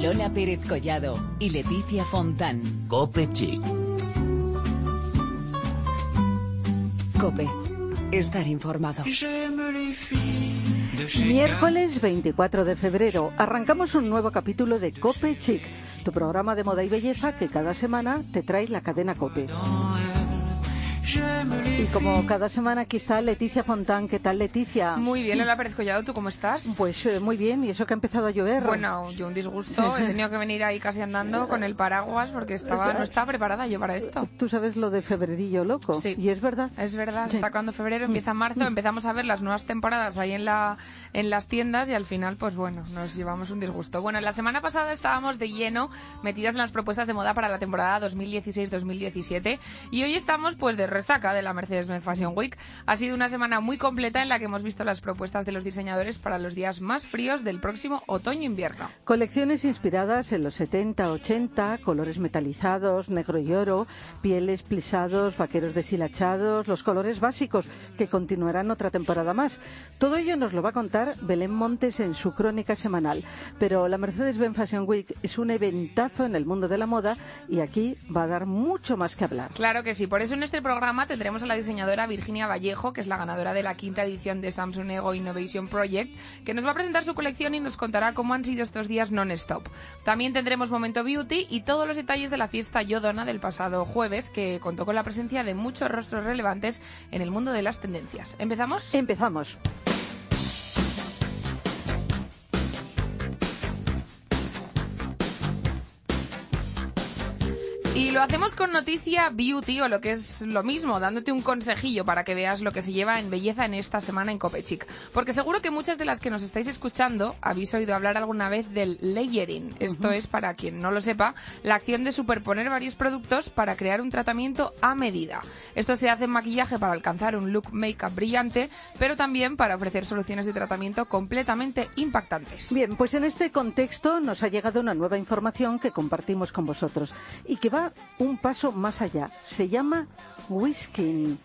Lola Pérez Collado y Leticia Fontán. Cope Chic. Cope. Estar informado. Miércoles 24 de febrero arrancamos un nuevo capítulo de Cope Chic, tu programa de moda y belleza que cada semana te trae la cadena Cope. Y como cada semana aquí está Leticia Fontán. ¿Qué tal, Leticia? Muy bien, Lola Pérez Collado. ¿Tú cómo estás? Pues eh, muy bien. ¿Y eso que ha empezado a llover? Bueno, yo un disgusto. He tenido que venir ahí casi andando con el paraguas porque estaba no estaba preparada yo para esto. Tú sabes lo de febrerillo loco. Sí. Y es verdad. Es verdad. Está cuando febrero empieza marzo. Empezamos a ver las nuevas temporadas ahí en, la, en las tiendas y al final, pues bueno, nos llevamos un disgusto. Bueno, la semana pasada estábamos de lleno metidas en las propuestas de moda para la temporada 2016-2017 y hoy estamos pues de resaca de la Mercedes-Benz Fashion Week. Ha sido una semana muy completa en la que hemos visto las propuestas de los diseñadores para los días más fríos del próximo otoño-invierno. Colecciones inspiradas en los 70, 80, colores metalizados, negro y oro, pieles plisados, vaqueros deshilachados, los colores básicos que continuarán otra temporada más. Todo ello nos lo va a contar Belén Montes en su crónica semanal. Pero la Mercedes-Benz Fashion Week es un eventazo en el mundo de la moda y aquí va a dar mucho más que hablar. Claro que sí, por eso en este programa tendremos a la diseñadora Virginia Vallejo, que es la ganadora de la quinta edición de Samsung Ego Innovation Project, que nos va a presentar su colección y nos contará cómo han sido estos días non-stop. También tendremos Momento Beauty y todos los detalles de la fiesta Yodona del pasado jueves, que contó con la presencia de muchos rostros relevantes en el mundo de las tendencias. ¿Empezamos? Empezamos. Y lo hacemos con noticia beauty o lo que es lo mismo, dándote un consejillo para que veas lo que se lleva en belleza en esta semana en Copechic. Porque seguro que muchas de las que nos estáis escuchando habéis oído hablar alguna vez del layering. Esto es, para quien no lo sepa, la acción de superponer varios productos para crear un tratamiento a medida. Esto se hace en maquillaje para alcanzar un look make-up brillante, pero también para ofrecer soluciones de tratamiento completamente impactantes. Bien, pues en este contexto nos ha llegado una nueva información que compartimos con vosotros y que va un paso más allá. Se llama Whisking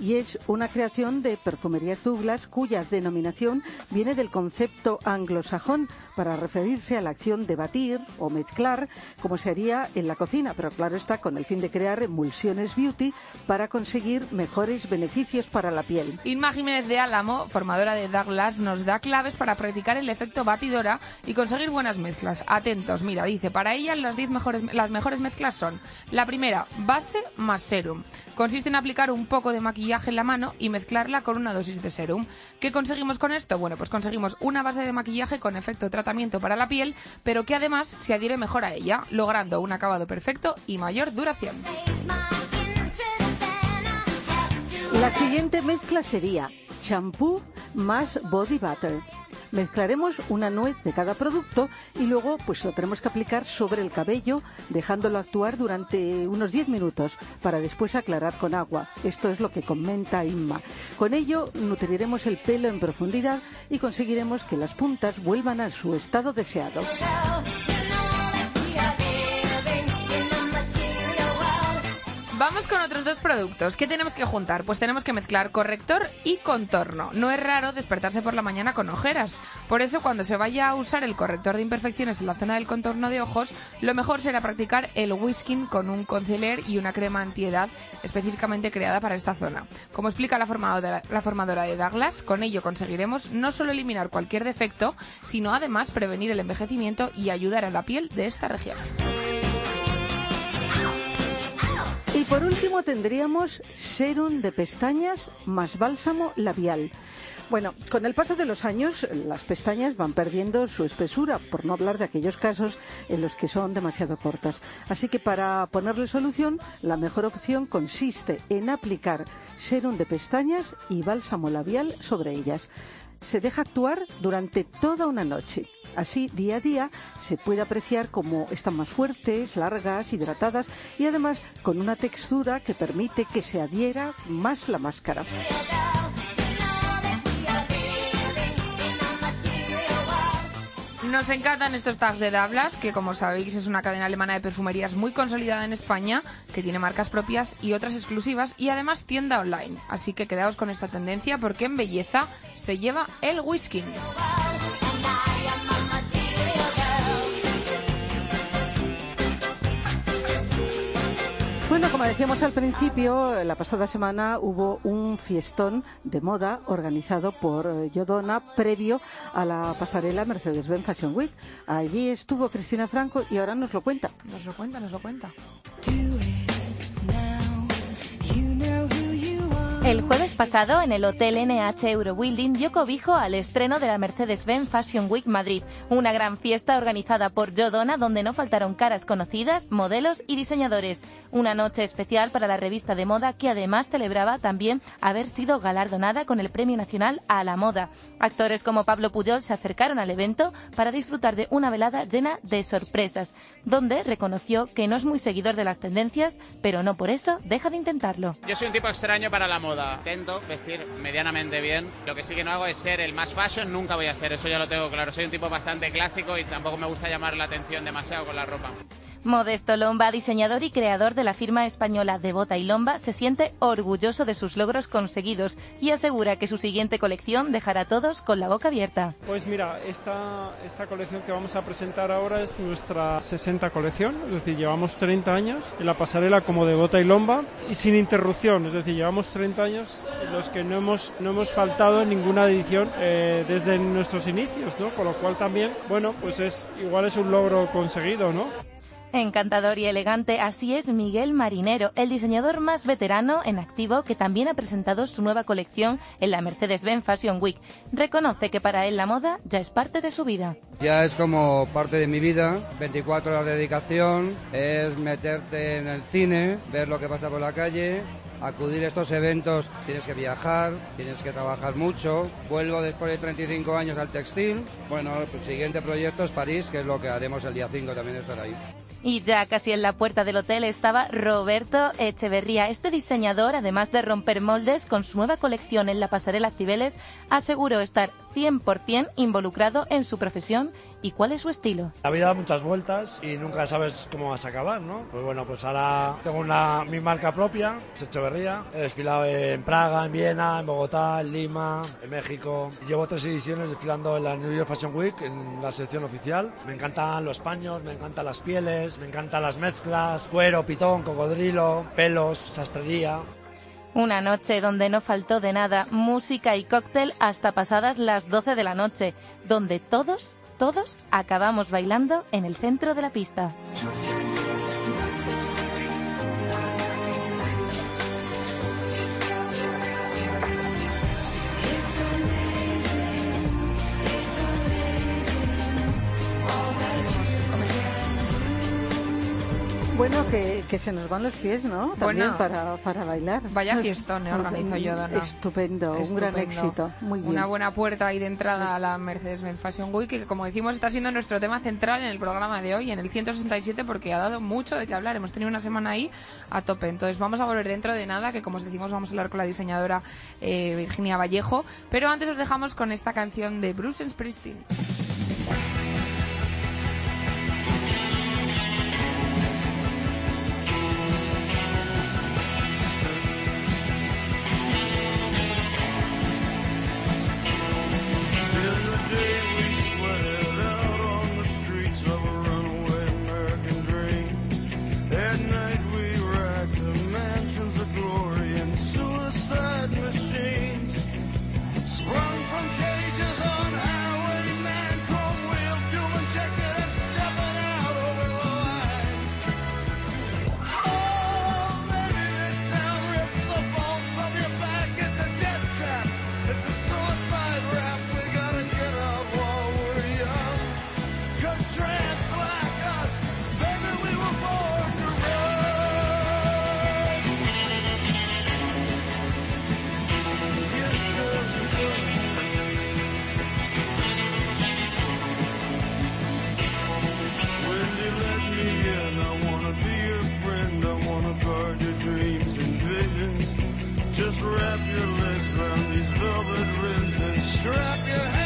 y es una creación de Perfumerías Douglas cuya denominación viene del concepto anglosajón para referirse a la acción de batir o mezclar como se haría en la cocina, pero claro está con el fin de crear emulsiones beauty para conseguir mejores beneficios para la piel. Inma Jiménez de Álamo, formadora de Douglas, nos da claves para practicar el efecto batidora y conseguir buenas mezclas. Atentos, mira, dice, para ella las, 10 mejores, las mejores mezclas son la primera, base más serum. Consiste en aplicar un poco de maquillaje en la mano y mezclarla con una dosis de serum. ¿Qué conseguimos con esto? Bueno, pues conseguimos una base de maquillaje con efecto tratamiento para la piel, pero que además se adhiere mejor a ella, logrando un acabado perfecto y mayor duración. La siguiente mezcla sería champú más body butter. Mezclaremos una nuez de cada producto y luego pues lo tenemos que aplicar sobre el cabello dejándolo actuar durante unos 10 minutos para después aclarar con agua. Esto es lo que comenta Inma. Con ello nutriremos el pelo en profundidad y conseguiremos que las puntas vuelvan a su estado deseado. Vamos con otros dos productos. ¿Qué tenemos que juntar? Pues tenemos que mezclar corrector y contorno. No es raro despertarse por la mañana con ojeras. Por eso, cuando se vaya a usar el corrector de imperfecciones en la zona del contorno de ojos, lo mejor será practicar el whisking con un concealer y una crema antiedad específicamente creada para esta zona. Como explica la formadora, la formadora de Douglas, con ello conseguiremos no solo eliminar cualquier defecto, sino además prevenir el envejecimiento y ayudar a la piel de esta región. Por último tendríamos serum de pestañas más bálsamo labial. Bueno, con el paso de los años las pestañas van perdiendo su espesura, por no hablar de aquellos casos en los que son demasiado cortas. Así que para ponerle solución, la mejor opción consiste en aplicar serum de pestañas y bálsamo labial sobre ellas se deja actuar durante toda una noche. Así, día a día, se puede apreciar cómo están más fuertes, largas, hidratadas y además con una textura que permite que se adhiera más la máscara. Nos encantan estos tags de Dablas, que como sabéis es una cadena alemana de perfumerías muy consolidada en España, que tiene marcas propias y otras exclusivas y además tienda online. Así que quedaos con esta tendencia porque en belleza se lleva el whisky. Bueno, como decíamos al principio, la pasada semana hubo un fiestón de moda organizado por eh, Yodona previo a la pasarela Mercedes-Benz Fashion Week. Allí estuvo Cristina Franco y ahora nos lo cuenta. Nos lo cuenta, nos lo cuenta. El jueves pasado, en el Hotel NH Eurobuilding dio cobijo al estreno de la Mercedes-Benz Fashion Week Madrid, una gran fiesta organizada por Jodona donde no faltaron caras conocidas, modelos y diseñadores. Una noche especial para la revista de moda que además celebraba también haber sido galardonada con el Premio Nacional a la Moda. Actores como Pablo Puyol se acercaron al evento para disfrutar de una velada llena de sorpresas, donde reconoció que no es muy seguidor de las tendencias, pero no por eso deja de intentarlo. Yo soy un tipo extraño para la moda. Intento vestir medianamente bien. Lo que sí que no hago es ser el más fashion, nunca voy a ser, eso ya lo tengo claro. Soy un tipo bastante clásico y tampoco me gusta llamar la atención demasiado con la ropa. Modesto Lomba, diseñador y creador de la firma española de Bota y Lomba, se siente orgulloso de sus logros conseguidos y asegura que su siguiente colección dejará a todos con la boca abierta. Pues mira, esta, esta colección que vamos a presentar ahora es nuestra 60 colección, es decir, llevamos 30 años en la pasarela como de Bota y Lomba y sin interrupción, es decir, llevamos 30 años en los que no hemos, no hemos faltado en ninguna edición eh, desde nuestros inicios, ¿no? Con lo cual también, bueno, pues es igual es un logro conseguido, ¿no? Encantador y elegante, así es Miguel Marinero, el diseñador más veterano en activo que también ha presentado su nueva colección en la Mercedes-Benz Fashion Week. Reconoce que para él la moda ya es parte de su vida. Ya es como parte de mi vida, 24 horas de dedicación, es meterte en el cine, ver lo que pasa por la calle, acudir a estos eventos tienes que viajar, tienes que trabajar mucho. Vuelvo después de 35 años al textil. Bueno, el siguiente proyecto es París, que es lo que haremos el día 5 también estar ahí. Y ya casi en la puerta del hotel estaba Roberto Echeverría. Este diseñador, además de romper moldes con su nueva colección en la pasarela Cibeles, aseguró estar 100% involucrado en su profesión y cuál es su estilo. La vida da muchas vueltas y nunca sabes cómo vas a acabar, ¿no? Pues bueno, pues ahora tengo una, mi marca propia, es Echeverría. He desfilado en Praga, en Viena, en Bogotá, en Lima, en México. Llevo tres ediciones desfilando en la New York Fashion Week, en la sección oficial. Me encantan los paños, me encantan las pieles, me encantan las mezclas, cuero, pitón, cocodrilo, pelos, sastrería. Una noche donde no faltó de nada música y cóctel hasta pasadas las 12 de la noche, donde todos, todos acabamos bailando en el centro de la pista. Bueno, que, que se nos van los pies, ¿no? También Bueno. para, para bailar. Vaya Es- fiestón, eh, organizó Yodona. Estupendo, un gran Estupendo. éxito. Muy bien. Una buena puerta ahí de entrada a la Mercedes-Benz Fashion Week, que como decimos está siendo nuestro tema central en el programa de hoy, en el 167, porque ha dado mucho de qué hablar. Hemos tenido una semana ahí a tope. Entonces vamos a volver dentro de nada, que como os decimos vamos a hablar con la diseñadora eh, Virginia Vallejo. Pero antes os dejamos con esta canción de Bruce Springsteen. Just wrap your legs around these velvet rims and strap your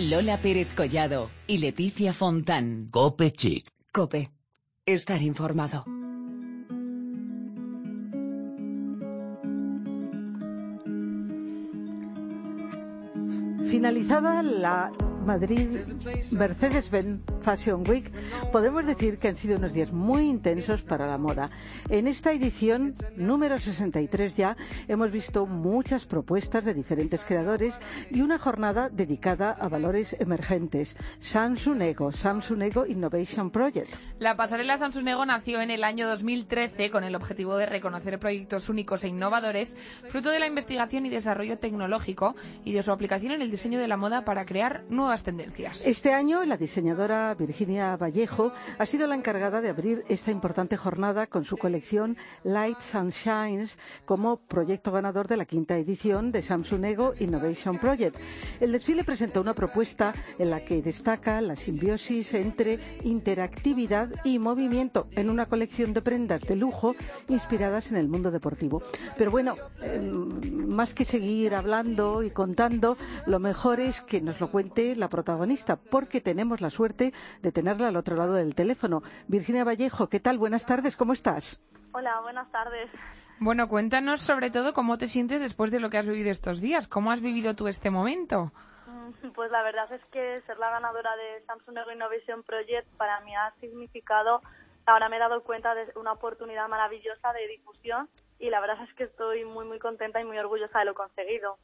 Lola Pérez Collado y Leticia Fontán. Cope Chic. Cope. Estar informado. Finalizada la Madrid Mercedes-Benz Fashion Week, podemos decir que han sido unos días muy intensos para la moda. En esta edición número 63 ya hemos visto muchas propuestas de diferentes creadores y una jornada dedicada a valores emergentes. Samsung Ego, Samsung Ego Innovation Project. La pasarela Samsung Ego nació en el año 2013 con el objetivo de reconocer proyectos únicos e innovadores, fruto de la investigación y desarrollo tecnológico y de su aplicación en el diseño de la moda para crear nuevas tendencias. Este año, la diseñadora Virginia Vallejo ha sido la encargada de abrir esta importante jornada con su colección Lights and Shines como proyecto ganador de la quinta edición de Samsung Ego Innovation Project. El desfile presentó una propuesta en la que destaca la simbiosis entre interactividad y movimiento en una colección de prendas de lujo inspiradas en el mundo deportivo. Pero bueno, eh, más que seguir hablando y contando, lo mejor es que nos lo cuente la protagonista, porque tenemos la suerte de tenerla al otro lado del teléfono. Virginia Vallejo, ¿qué tal? Buenas tardes, ¿cómo estás? Hola, buenas tardes. Bueno, cuéntanos sobre todo cómo te sientes después de lo que has vivido estos días. ¿Cómo has vivido tú este momento? Mm, Pues la verdad es que ser la ganadora de Samsung Ego Innovation Project para mí ha significado, ahora me he dado cuenta de una oportunidad maravillosa de difusión y la verdad es que estoy muy muy contenta y muy orgullosa de lo conseguido.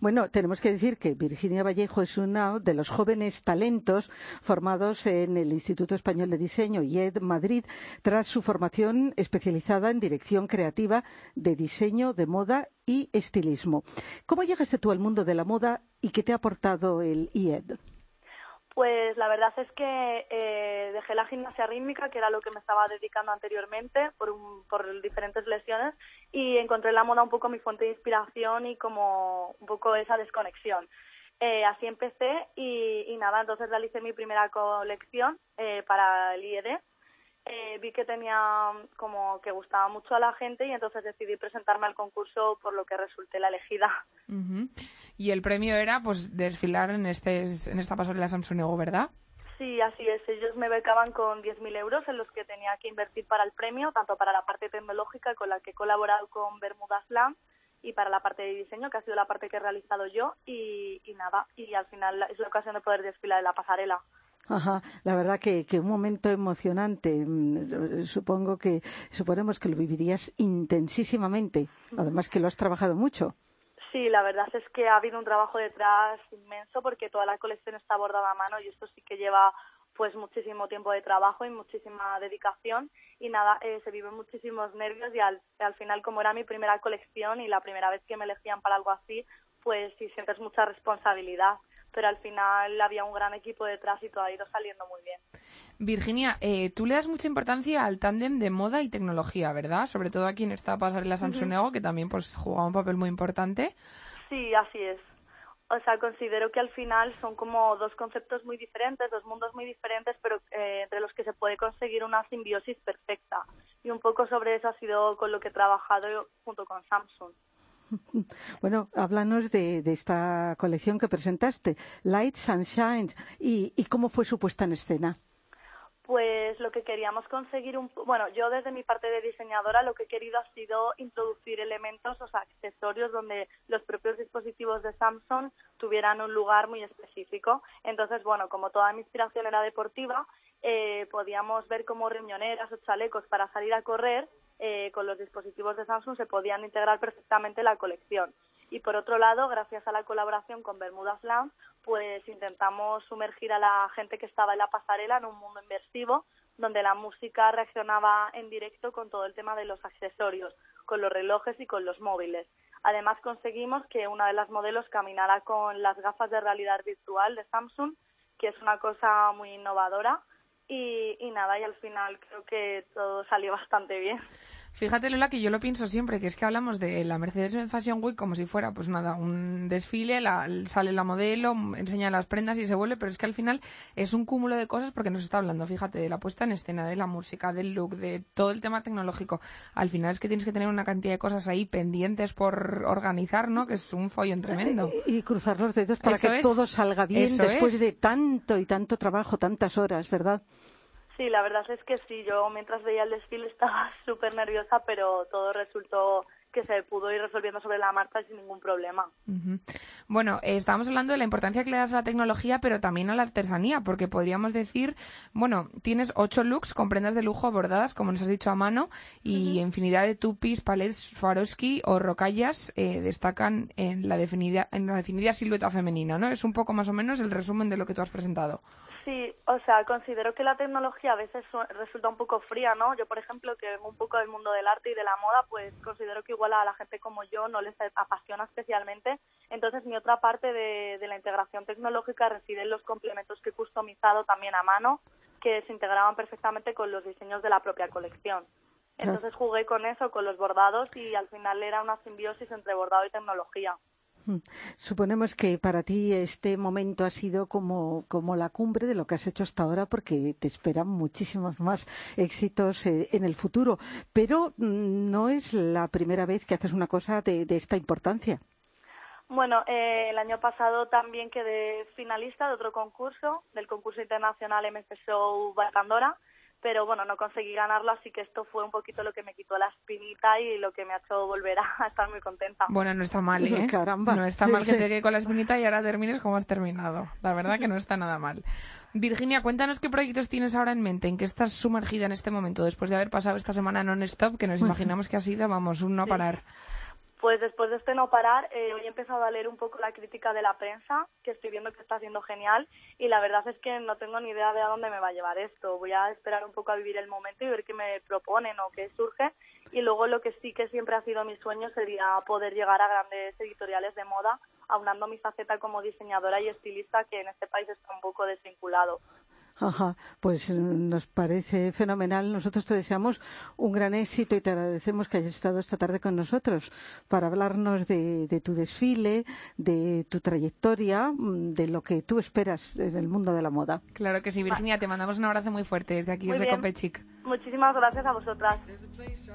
Bueno, tenemos que decir que Virginia Vallejo es uno de los jóvenes talentos formados en el Instituto Español de Diseño IED Madrid tras su formación especializada en dirección creativa de diseño de moda y estilismo. ¿Cómo llegaste tú al mundo de la moda y qué te ha aportado el IED? Pues la verdad es que eh, dejé la gimnasia rítmica, que era lo que me estaba dedicando anteriormente por, un- por diferentes lesiones, y encontré en la moda un poco mi fuente de inspiración y como un poco esa desconexión. Eh, así empecé y, y nada, entonces realicé mi primera colección eh, para el IED. Eh, vi que tenía como que gustaba mucho a la gente y entonces decidí presentarme al concurso por lo que resulté la elegida. Ujú. Y el premio era pues desfilar en este en esta pasarela Samsung Ego, ¿verdad? Sí, así es. Ellos me becaban con 10.000 euros en los que tenía que invertir para el premio, tanto para la parte tecnológica con la que he colaborado con Bermuda Slam y para la parte de diseño, que ha sido la parte que he realizado yo, y, y nada, y al final es la ocasión de poder desfilar en la pasarela. Ajá, la verdad que, un momento emocionante. Mm, Supongo que, suponemos que lo vivirías intensísimamente. Además que lo has trabajado mucho. Sí, la verdad es que ha habido un trabajo detrás inmenso porque toda la colección está bordada a mano y esto sí que lleva pues muchísimo tiempo de trabajo y muchísima dedicación y nada, eh, se viven muchísimos nervios y al, al final como era mi primera colección y la primera vez que me elegían para algo así, pues sí sientes mucha responsabilidad, pero al final había un gran equipo detrás y todo ha ido saliendo muy bien. Virginia, eh, tú le das mucha importancia al tándem de moda y tecnología, ¿verdad? Sobre todo aquí en esta pasarela Samsung que también pues juega un papel muy importante. Sí, así es. O sea, considero que al final son como dos conceptos muy diferentes, dos mundos muy diferentes, pero eh, entre los que se puede conseguir una simbiosis perfecta. Y un poco sobre eso ha sido con lo que he trabajado junto con Samsung. Bueno, háblanos de, de esta colección que presentaste, Lights and y, y cómo fue su puesta en escena. Pues lo que queríamos conseguir, un, bueno, yo desde mi parte de diseñadora lo que he querido ha sido introducir elementos, o sea, accesorios donde los propios dispositivos de Samsung tuvieran un lugar muy específico. Entonces, bueno, como toda mi inspiración era deportiva, eh, podíamos ver cómo riñoneras o chalecos para salir a correr eh, con los dispositivos de Samsung se podían integrar perfectamente en la colección. Y por otro lado, gracias a la colaboración con Bermudas Lounge, pues intentamos sumergir a la gente que estaba en la pasarela en un mundo inmersivo donde la música reaccionaba en directo con todo el tema de los accesorios, con los relojes y con los móviles. Además conseguimos que una de las modelos caminara con las gafas de realidad virtual de Samsung, que es una cosa muy innovadora. Y, y nada, y al final creo que todo salió bastante bien. Fíjate, Lola, que yo lo pienso siempre, que es que hablamos de la Mercedes-Benz Fashion Week como si fuera, pues nada, un desfile, la- sale la modelo, enseña las prendas y se vuelve, pero es que al final es un cúmulo de cosas porque nos está hablando, fíjate, de la puesta en escena, de la música, del look, de todo el tema tecnológico. Al final es que tienes que tener una cantidad de cosas ahí pendientes por organizar, ¿no? Que es un follón tremendo. Y cruzar los dedos para Eso que es. todo salga bien Eso después es. de tanto y tanto trabajo, tantas horas, ¿verdad? Sí, la verdad es que sí, yo mientras veía el desfile estaba súper nerviosa, pero todo resultó que se pudo ir resolviendo sobre la marcha sin ningún problema. Ujú. Bueno, eh, estábamos hablando de la importancia que le das a la tecnología, pero también a la artesanía, porque podríamos decir, bueno, tienes ocho looks con prendas de lujo bordadas, como nos has dicho a mano, y infinidad de tupis, palets, Swarovski o rocallas eh, destacan en la, definida, en la definida silueta femenina, ¿no? Es un poco más o menos el resumen de lo que tú has presentado. Sí, o sea, considero que la tecnología a veces su- resulta un poco fría, ¿no? Yo, por ejemplo, que vengo un poco del mundo del arte y de la moda, pues considero que igual a la gente como yo no les apasiona especialmente. Entonces, mi otra parte de, de la integración tecnológica reside en los complementos que he customizado también a mano, que se integraban perfectamente con los diseños de la propia colección. Entonces jugué con eso, con los bordados, y al final era una simbiosis entre bordado y tecnología. Mm. Suponemos que para ti este momento ha sido como, como la cumbre de lo que has hecho hasta ahora porque te esperan muchísimos más éxitos eh, en el futuro. Pero mm, no es la primera vez que haces una cosa de, esta importancia. Bueno, eh, el año pasado también quedé finalista de otro concurso, del concurso internacional MC Show Pandora, pero bueno, no conseguí ganarlo, así que esto fue un poquito lo que me quitó la espinita y lo que me ha hecho volver a estar muy contenta. Bueno, no está mal, ¿eh? Caramba. No está mal que Sí. te quede con la espinita y ahora termines como has terminado. La verdad que no está nada mal. Virginia, cuéntanos qué proyectos tienes ahora en mente, en qué estás sumergida en este momento, después de haber pasado esta semana non-stop, que nos imaginamos que ha sido, vamos, un no parar. Pues después de este no parar, eh, hoy he empezado a leer un poco la crítica de la prensa, que estoy viendo que está siendo genial, y la verdad es que no tengo ni idea de a dónde me va a llevar esto. Voy a esperar un poco a vivir el momento y ver qué me proponen o qué surge. Y luego lo que sí que siempre ha sido mi sueño sería poder llegar a grandes editoriales de moda, aunando mi faceta como diseñadora y estilista, que en este país está un poco desvinculado. Ajá, pues mm, nos parece fenomenal. Nosotros te deseamos un gran éxito y te agradecemos que hayas estado esta tarde con nosotros para hablarnos de, de tu desfile, de tu trayectoria, mm, de lo que tú esperas en el mundo de la moda. Claro que sí, Virginia, te mandamos un abrazo muy fuerte desde aquí, Muy desde. Copechic. Muchísimas gracias a vosotras. There's a place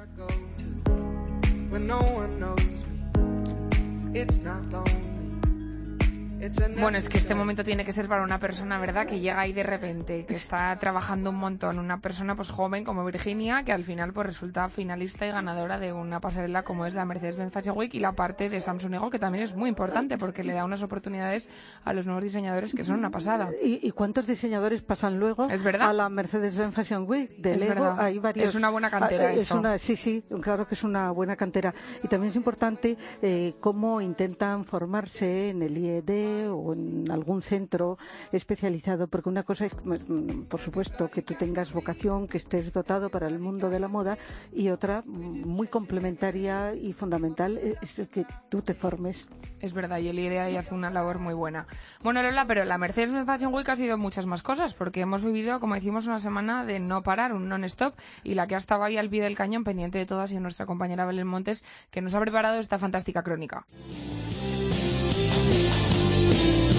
Bueno, es que este momento tiene que ser para una persona, ¿verdad? Que llega ahí de repente, que está trabajando un montón. Una persona pues joven como Virginia, que al final pues resulta finalista y ganadora de una pasarela como es la Mercedes-Benz Fashion Week y la parte de Samsung Ego, que también es muy importante porque le da unas oportunidades a los nuevos diseñadores que son una pasada. ¿Y, y cuántos diseñadores pasan luego Es verdad. a la Mercedes-Benz Fashion Week? De Es Lego verdad. hay varios. Es una buena cantera Ah, es eso. una- sí, sí, claro que es una buena cantera. Y también es importante eh, cómo intentan formarse en el IED o en algún centro especializado, porque una cosa es, mm, por supuesto, que tú tengas vocación, que estés dotado para el mundo de la moda, y otra muy complementaria y fundamental es que tú te formes. Es verdad, y el IDEA ahí hace una labor muy buena. Bueno, Lola, pero la Mercedes-Benz Fashion Week ha sido muchas más cosas, porque hemos vivido, como decimos, una semana de no parar, un non-stop, y la que ha estado ahí al pie del cañón, pendiente de todo, ha sido nuestra compañera Belén Montes, que nos ha preparado esta fantástica crónica.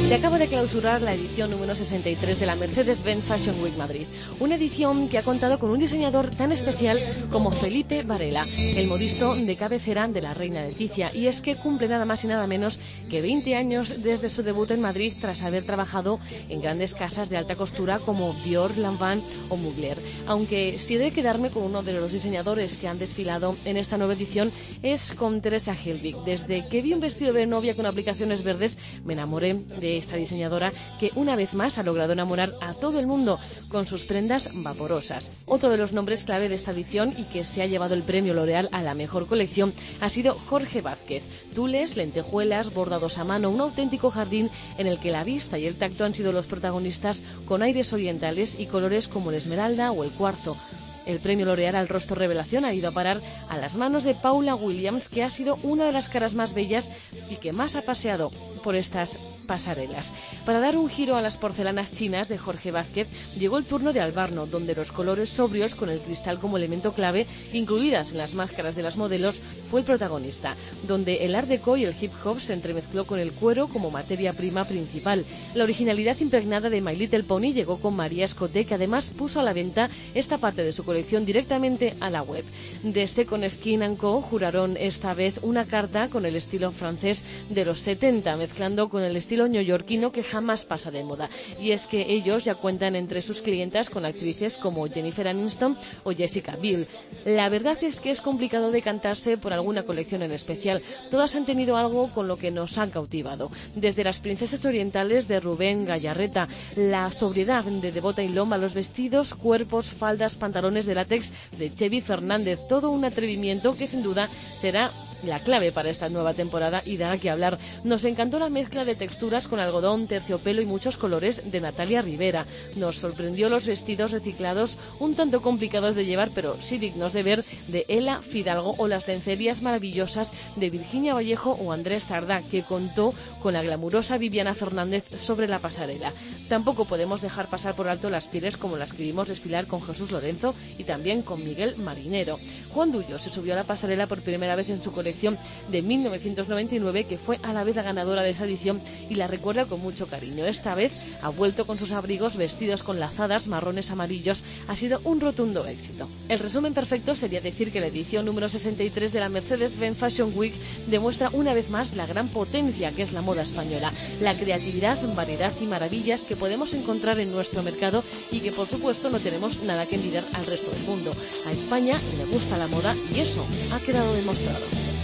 Se acaba de clausurar la edición número 63 de la Mercedes-Benz Fashion Week Madrid. Una edición que ha contado con un diseñador tan especial como Felipe Varela, el modisto de cabecera de la reina Leticia. Y es que cumple nada más y nada menos que 20 años desde su debut en Madrid tras haber trabajado en grandes casas de alta costura como Dior, Lanvin o Mugler. Aunque si he de quedarme con uno de los diseñadores que han desfilado en esta nueva edición es con Teresa Hilvig. Desde que vi un vestido de novia con aplicaciones verdes me enamoré de esta diseñadora que una vez más ha logrado enamorar a todo el mundo con sus prendas vaporosas. Otro de los nombres clave de esta edición y que se ha llevado el premio L'Oreal a la mejor colección ha sido Jorge Vázquez. Tules, lentejuelas, bordados a mano, un auténtico jardín en el que la vista y el tacto han sido los protagonistas con aires orientales y colores como el esmeralda o el cuarzo. El premio L'Oreal al rostro revelación ha ido a parar a las manos de Paula Williams, que ha sido una de las caras más bellas y que más ha paseado por estas pasarelas. Para dar un giro a las porcelanas chinas de Jorge Vázquez, llegó el turno de Albarno, donde los colores sobrios con el cristal como elemento clave, incluidas en las máscaras de las modelos, fue el protagonista, donde el art deco y el hip hop se entremezcló con el cuero como materia prima principal. La originalidad impregnada de My Little Pony llegó con María Escoté, que además puso a la venta esta parte de su colección directamente a la web. De Second Skin Co. juraron esta vez una carta con el estilo francés de los 70, mezclando con el estilo neoyorquino que jamás pasa de moda. Y es que ellos ya cuentan entre sus clientas con actrices como Jennifer Aniston o Jessica Biel. La verdad es que es complicado decantarse por alguna colección en especial. Todas han tenido algo con lo que nos han cautivado. Desde las princesas orientales de Rubén Gallarreta, la sobriedad de Devota y Lomba, los vestidos, cuerpos, faldas, pantalones de látex de Chevy Fernández. Todo un atrevimiento que sin duda será la clave para esta nueva temporada y da que hablar. Nos encantó la mezcla de texturas con algodón, terciopelo y muchos colores de Natalia Rivera. Nos sorprendió los vestidos reciclados, un tanto complicados de llevar, pero sí dignos de ver, de Ela Fidalgo o las lencerías maravillosas de Virginia Vallejo o Andrés Sarda, que contó con la glamurosa Viviana Fernández sobre la pasarela. Tampoco podemos dejar pasar por alto las pieles como las que vimos desfilar con Jesús Lorenzo y también con Miguel Marinero. Juan Dullo se subió a la pasarela por primera vez en su colección de 1999, que fue a la vez la ganadora de esa edición y la recuerda con mucho cariño. Esta vez ha vuelto con sus abrigos vestidos con lazadas marrones amarillos. Ha sido un rotundo éxito. El resumen perfecto sería decir que la edición número 63 de la Mercedes-Benz Fashion Week demuestra una vez más la gran potencia que es la moda española, la creatividad, variedad y maravillas que podemos encontrar en nuestro mercado y que por supuesto no tenemos nada que envidiar al resto del mundo. A España le gusta la moda y eso ha quedado demostrado.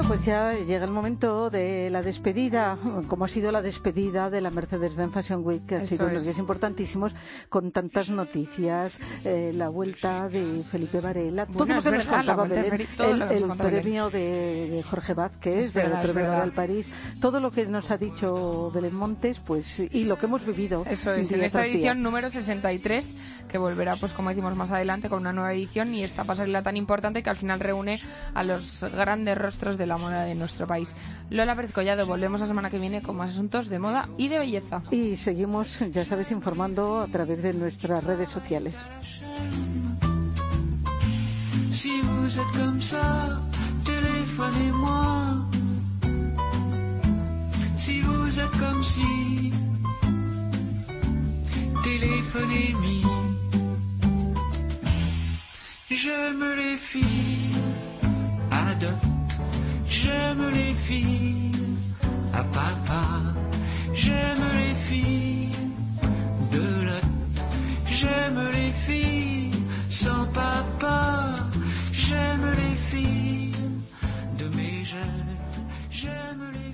Bueno, pues ya llega el momento de la despedida, como ha sido la despedida de la Mercedes-Benz Fashion Week, que ha Eso sido unos días importantísimos, con tantas noticias, eh, la vuelta de Felipe Varela, todo Bueno, lo que nos verdad, contaba Belén, Felipe, el, el premio de, de Jorge Vázquez, Es del verdad, es premio del París, todo lo que nos ha dicho Belén Montes, pues y lo que hemos vivido. Eso es, en esta tras día. edición número 63, que volverá, pues como decimos más adelante, con una nueva edición y esta pasarela tan importante que al final reúne a los grandes rostros de la moda de nuestro país. Lola Pérez Collado, volvemos la semana que viene con más asuntos de moda y de belleza. Y seguimos, ya sabes, informando a través de nuestras redes sociales. Si vous êtes comme ça, téléphonez-moi. Si vous êtes comme si, téléphonez-moi. J'aime les filles J'aime les filles à papa. J'aime les filles de lot. J'aime les filles sans papa. J'aime les filles de mes jeunes. J'aime les filles.